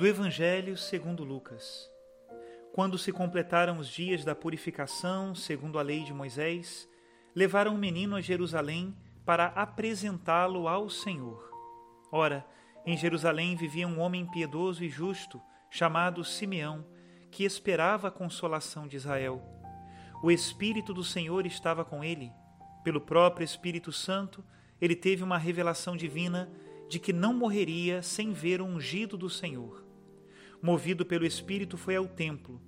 Do Evangelho segundo Lucas. Quando se completaram os dias da purificação, segundo a lei de Moisés, levaram o menino a Jerusalém para apresentá-lo ao Senhor. Ora, em Jerusalém vivia um homem piedoso e justo, chamado Simeão, que esperava a consolação de Israel. O Espírito do Senhor estava com ele. Pelo próprio Espírito Santo, ele teve uma revelação divina de que não morreria sem ver o ungido do Senhor. Movido pelo Espírito, foi ao templo.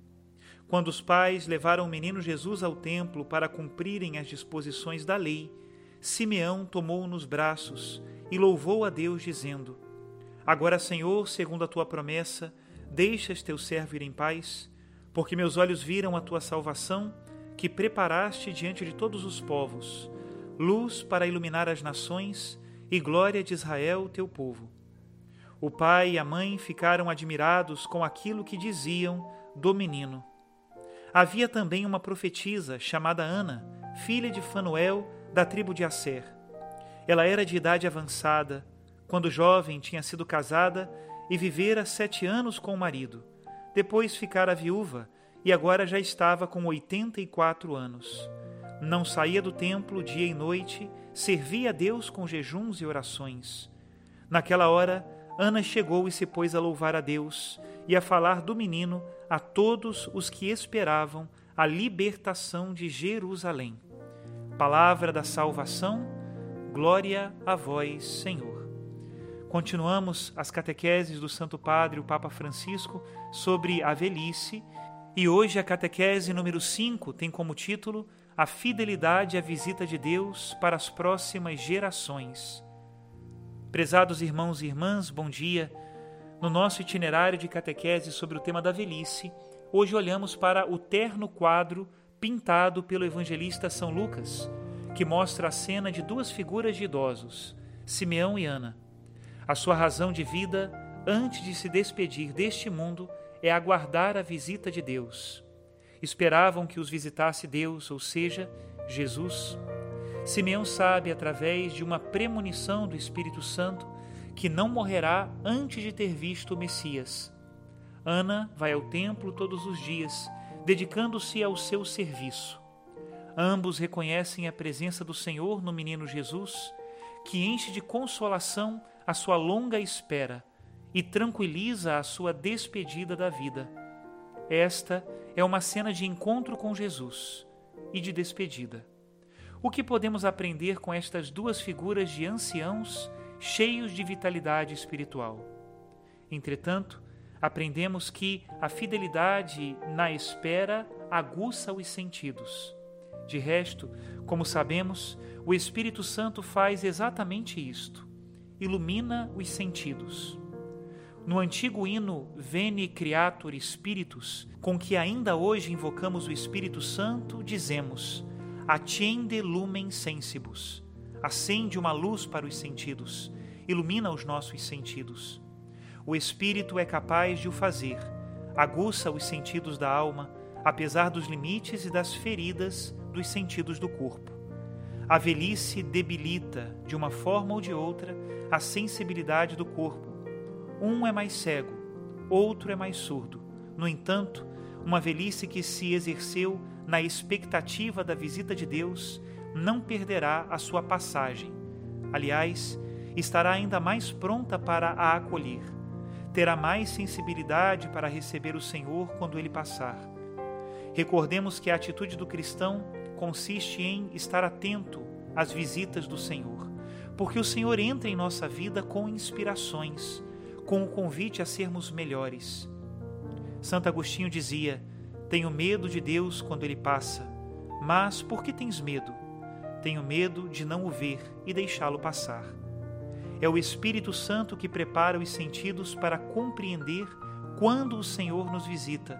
Quando os pais levaram o menino Jesus ao templo para cumprirem as disposições da lei, Simeão tomou-o nos braços e louvou a Deus, dizendo: Agora, Senhor, segundo a tua promessa, deixas teu servo ir em paz, porque meus olhos viram a tua salvação, que preparaste diante de todos os povos, luz para iluminar as nações e glória de Israel, teu povo. O pai e a mãe ficaram admirados com aquilo que diziam do menino. Havia também uma profetisa chamada Ana, filha de Fanuel, da tribo de Asser. Ela era de idade avançada, quando jovem tinha sido casada e vivera sete anos com o marido. Depois ficara viúva e agora já estava com oitenta e quatro anos. Não saía do templo dia e noite servia a Deus com jejuns e orações. Naquela hora, Ana chegou e se pôs a louvar a Deus e a falar do menino a todos os que esperavam a libertação de Jerusalém. Palavra da salvação, glória a vós, Senhor. Continuamos as catequeses do Santo Padre, o Papa Francisco, sobre a velhice, e hoje a catequese número 5 tem como título a fidelidade à visita de Deus para as próximas gerações. Prezados irmãos e irmãs, bom dia. No nosso itinerário de catequese sobre o tema da velhice, hoje olhamos para o terno quadro pintado pelo evangelista São Lucas, que mostra a cena de duas figuras de idosos, Simeão e Ana. A sua razão de vida, antes de se despedir deste mundo, é aguardar a visita de Deus esperavam que os visitasse Deus, ou seja, Jesus. Simeão sabe, através de uma premonição do Espírito Santo, que não morrerá antes de ter visto o Messias. Ana vai ao templo todos os dias, dedicando-se ao seu serviço. Ambos reconhecem a presença do Senhor no menino Jesus, que enche de consolação a sua longa espera e tranquiliza a sua despedida da vida. Esta é uma cena de encontro com Jesus e de despedida. O que podemos aprender com estas duas figuras de anciãos cheios de vitalidade espiritual? Entretanto, aprendemos que a fidelidade na espera aguça os sentidos. De resto, como sabemos, o Espírito Santo faz exatamente isto: ilumina os sentidos. No antigo hino Veni Creator Spiritus, com que ainda hoje invocamos o Espírito Santo, dizemos: Accende lumen sensibus. Acende uma luz para os sentidos, ilumina os nossos sentidos. O Espírito é capaz de o fazer, aguça os sentidos da alma, apesar dos limites e das feridas dos sentidos do corpo. A velhice debilita, de uma forma ou de outra, a sensibilidade do corpo um é mais cego, outro é mais surdo. No entanto, uma velhice que se exerceu na expectativa da visita de Deus não perderá a sua passagem. Aliás, estará ainda mais pronta para a acolher. Terá mais sensibilidade para receber o Senhor quando ele passar. Recordemos que a atitude do cristão consiste em estar atento às visitas do Senhor, porque o Senhor entra em nossa vida com inspirações com o convite a sermos melhores. Santo Agostinho dizia: Tenho medo de Deus quando ele passa. Mas por que tens medo? Tenho medo de não o ver e deixá-lo passar. É o Espírito Santo que prepara os sentidos para compreender quando o Senhor nos visita,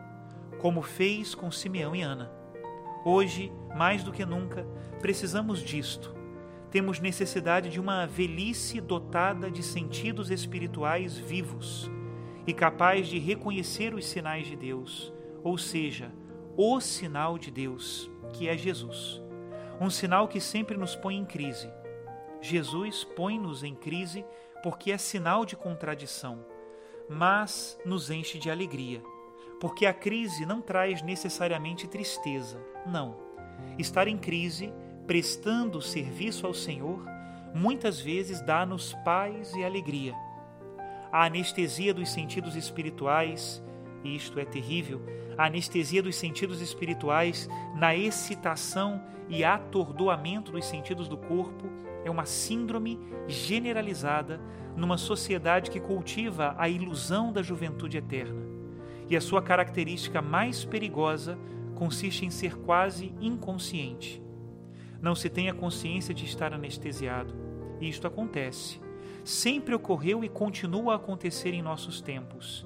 como fez com Simeão e Ana. Hoje, mais do que nunca, precisamos disto temos necessidade de uma velhice dotada de sentidos espirituais vivos e capaz de reconhecer os sinais de Deus, ou seja, o sinal de Deus, que é Jesus. Um sinal que sempre nos põe em crise. Jesus põe-nos em crise porque é sinal de contradição. mas nos enche de alegria. Porque a crise não traz necessariamente tristeza, não. Estar em crise, prestando serviço ao Senhor, muitas vezes dá-nos paz e alegria. A anestesia dos sentidos espirituais, e isto é terrível, a anestesia dos sentidos espirituais na excitação e atordoamento dos sentidos do corpo é uma síndrome generalizada numa sociedade que cultiva a ilusão da juventude eterna. E a sua característica mais perigosa consiste em ser quase inconsciente. Não se tem a consciência de estar anestesiado. E isto acontece. Sempre ocorreu e continua a acontecer em nossos tempos.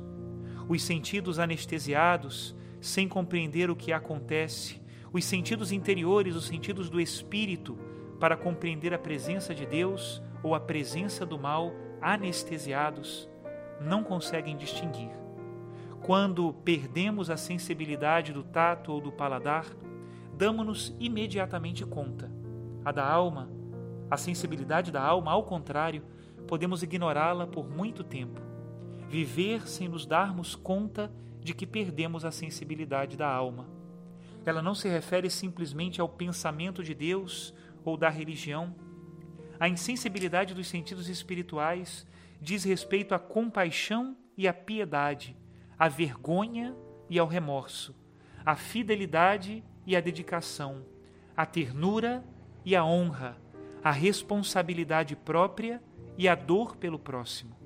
Os sentidos anestesiados, sem compreender o que acontece, os sentidos interiores, os sentidos do espírito, para compreender a presença de Deus ou a presença do mal, anestesiados, não conseguem distinguir. Quando perdemos a sensibilidade do tato ou do paladar, damos-nos imediatamente conta. A da alma, a sensibilidade da alma, ao contrário, podemos ignorá-la por muito tempo. Viver sem nos darmos conta de que perdemos a sensibilidade da alma. Ela não se refere simplesmente ao pensamento de Deus ou da religião. A insensibilidade dos sentidos espirituais diz respeito à compaixão e à piedade, à vergonha e ao remorso, à fidelidade e à dedicação, à ternura e à honra, à responsabilidade própria e à dor pelo próximo.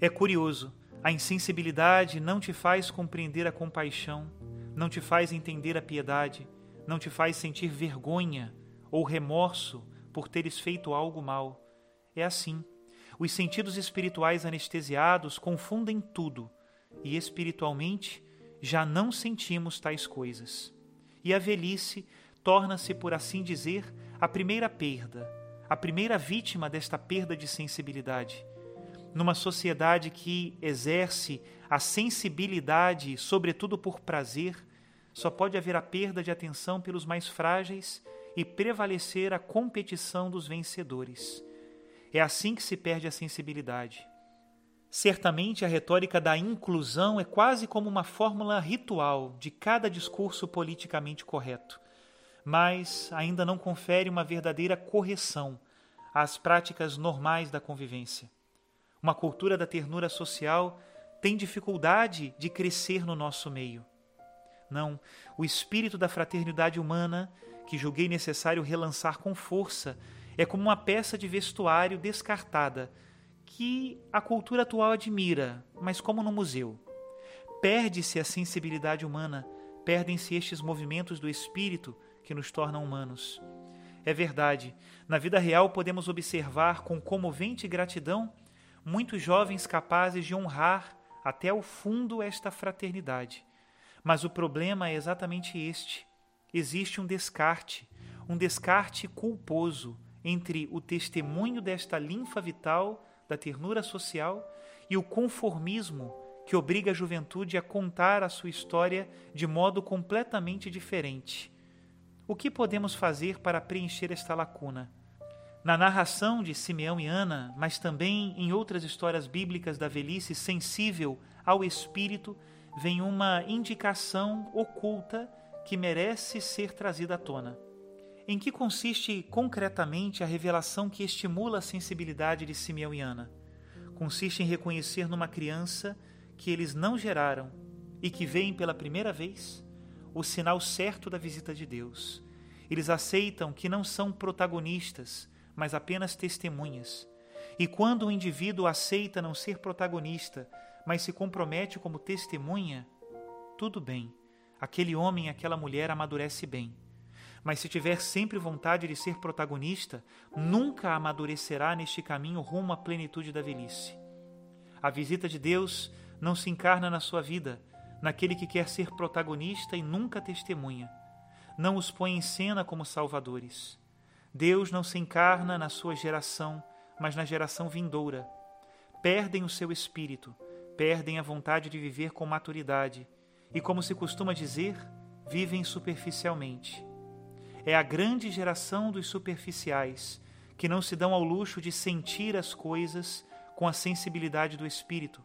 É curioso, a insensibilidade não te faz compreender a compaixão, não te faz entender a piedade, não te faz sentir vergonha ou remorso por teres feito algo mal. É assim. Os sentidos espirituais anestesiados confundem tudo e espiritualmente já não sentimos tais coisas. E a velhice torna-se, por assim dizer, a primeira perda, a primeira vítima desta perda de sensibilidade. Numa sociedade que exerce a sensibilidade, sobretudo por prazer, só pode haver a perda de atenção pelos mais frágeis e prevalecer a competição dos vencedores. É assim que se perde a sensibilidade. Certamente a retórica da inclusão é quase como uma fórmula ritual de cada discurso politicamente correto, mas ainda não confere uma verdadeira correção às práticas normais da convivência. Uma cultura da ternura social tem dificuldade de crescer no nosso meio. Não, o espírito da fraternidade humana que julguei necessário relançar com força, é como uma peça de vestuário descartada que a cultura atual admira, mas como no museu. Perde-se a sensibilidade humana, perdem-se estes movimentos do espírito que nos tornam humanos. É verdade, na vida real podemos observar com comovente gratidão muitos jovens capazes de honrar até o fundo esta fraternidade. Mas o problema é exatamente este: existe um descarte, um descarte culposo entre o testemunho desta linfa vital da ternura social e o conformismo que obriga a juventude a contar a sua história de modo completamente diferente. O que podemos fazer para preencher esta lacuna? Na narração de Simeão e Ana, mas também em outras histórias bíblicas da velhice sensível ao espírito, vem uma indicação oculta que merece ser trazida à tona. Em que consiste concretamente a revelação que estimula a sensibilidade de Simeão e Ana? Consiste em reconhecer numa criança que eles não geraram e que veem pela primeira vez o sinal certo da visita de Deus. Eles aceitam que não são protagonistas, mas apenas testemunhas. E quando o indivíduo aceita não ser protagonista, mas se compromete como testemunha, tudo bem aquele homem, aquela mulher amadurece bem. Mas se tiver sempre vontade de ser protagonista, nunca amadurecerá neste caminho rumo à plenitude da velhice. A visita de Deus não se encarna na sua vida, naquele que quer ser protagonista e nunca testemunha. Não os põe em cena como salvadores. Deus não se encarna na sua geração, mas na geração vindoura. Perdem o seu espírito, perdem a vontade de viver com maturidade e, como se costuma dizer, vivem superficialmente. É a grande geração dos superficiais que não se dão ao luxo de sentir as coisas com a sensibilidade do espírito.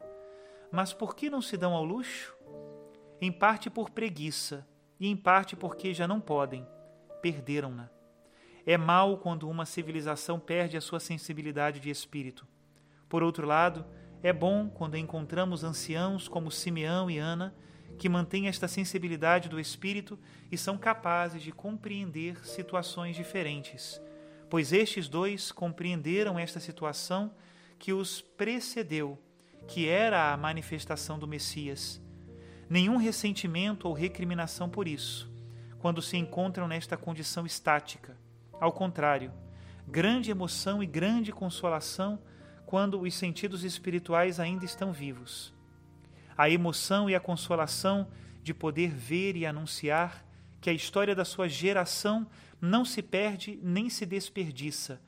Mas por que não se dão ao luxo? Em parte por preguiça e em parte porque já não podem, perderam-na. É mal quando uma civilização perde a sua sensibilidade de espírito. Por outro lado, é bom quando encontramos anciãos como Simeão e Ana, que mantêm esta sensibilidade do espírito e são capazes de compreender situações diferentes, pois estes dois compreenderam esta situação que os precedeu, que era a manifestação do Messias. Nenhum ressentimento ou recriminação por isso, quando se encontram nesta condição estática. Ao contrário, grande emoção e grande consolação quando os sentidos espirituais ainda estão vivos. A emoção e a consolação de poder ver e anunciar que a história da sua geração não se perde nem se desperdiça,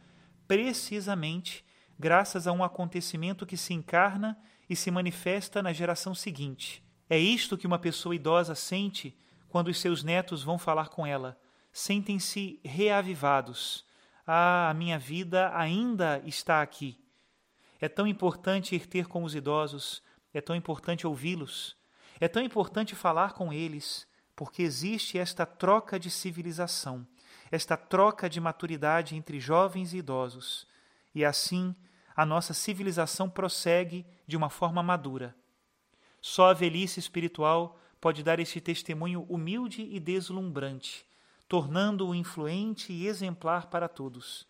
precisamente graças a um acontecimento que se encarna e se manifesta na geração seguinte. É isto que uma pessoa idosa sente quando os seus netos vão falar com ela. Sentem-se reavivados. Ah, a minha vida ainda está aqui. É tão importante ir ter com os idosos, é tão importante ouvi-los, é tão importante falar com eles, porque existe esta troca de civilização, esta troca de maturidade entre jovens e idosos, e assim a nossa civilização prossegue de uma forma madura. Só a velhice espiritual pode dar este testemunho humilde e deslumbrante, tornando-o influente e exemplar para todos.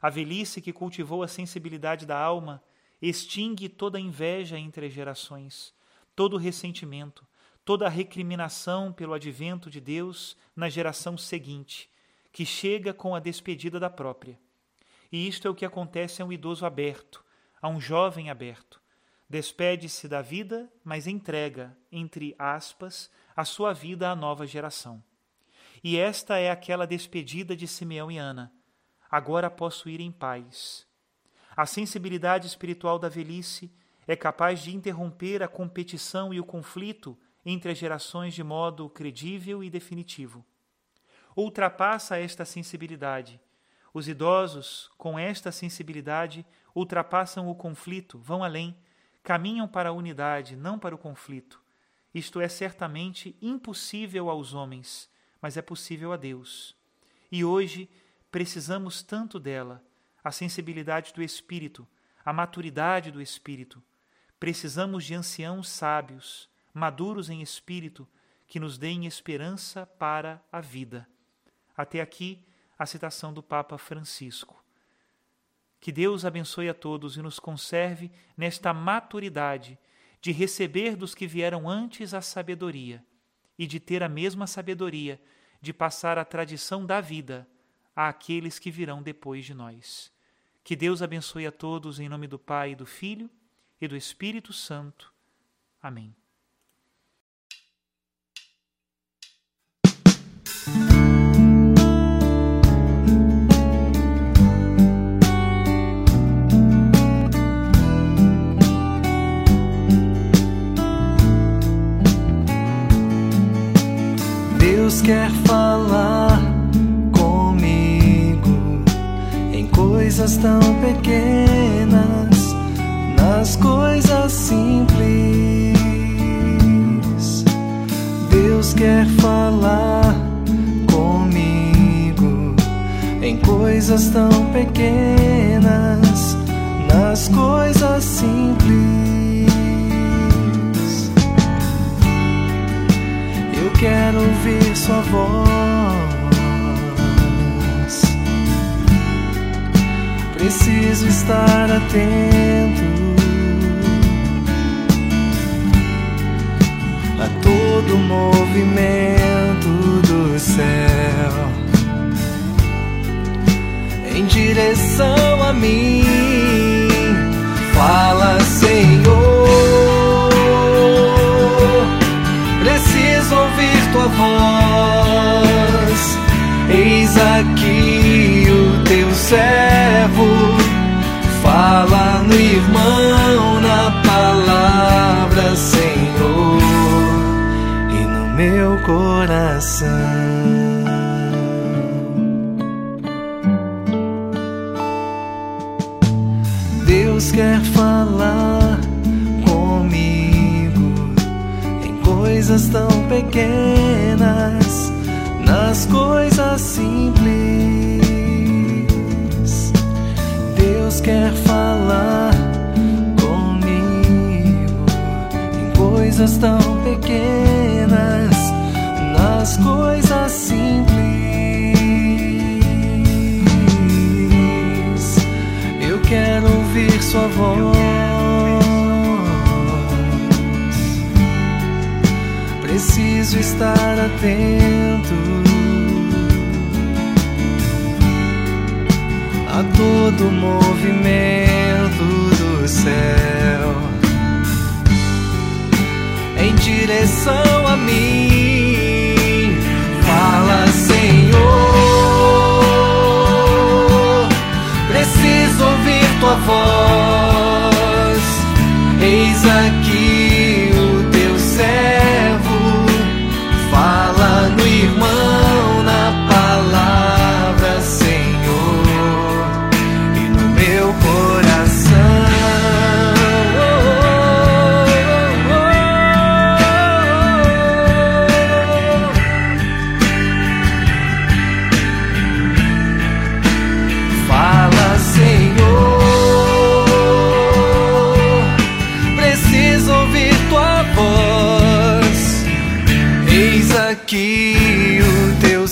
A velhice que cultivou a sensibilidade da alma extingue toda inveja entre as gerações, todo ressentimento, toda recriminação pelo advento de Deus na geração seguinte, que chega com a despedida da própria. E isto é o que acontece a um idoso aberto, a um jovem aberto. Despede-se da vida, mas entrega, entre aspas, a sua vida à nova geração. E esta é aquela despedida de Simeão e Ana, agora posso ir em paz. A sensibilidade espiritual da velhice é capaz de interromper a competição e o conflito entre as gerações de modo credível e definitivo. Ultrapassa esta sensibilidade. Os idosos, com esta sensibilidade, ultrapassam o conflito, vão além, caminham para a unidade, não para o conflito. Isto é certamente impossível aos homens, mas é possível a Deus. E hoje precisamos tanto dela, a sensibilidade do espírito, a maturidade do espírito. Precisamos de anciãos sábios, maduros em espírito, que nos deem esperança para a vida. Até aqui a citação do Papa Francisco. Que Deus abençoe a todos e nos conserve nesta maturidade de receber dos que vieram antes a sabedoria e de ter a mesma sabedoria de passar a tradição da vida àqueles que virão depois de nós. Que Deus abençoe a todos em nome do Pai, do Filho e do Espírito Santo. Amém. Deus quer coisas tão pequenas, nas coisas simples. Deus quer falar comigo em coisas tão pequenas, nas coisas simples. quero ouvir sua voz. Preciso estar atento a todo movimento do céu em direção a mim. Fala, Senhor. tua voz. Eis aqui o teu no irmão, na palavra, Senhor, e no meu coração. Deus quer falar comigo coisas tão pequenas, nas coisas simples. Deus quer falar comigo em coisas tão pequenas, nas coisas simples. Eu quero ouvir Sua voz. preciso estar atento a todo movimento do céu em direção a mim. Fala, Senhor, preciso ouvir tua voz. Eis aqui Eis aqui o teu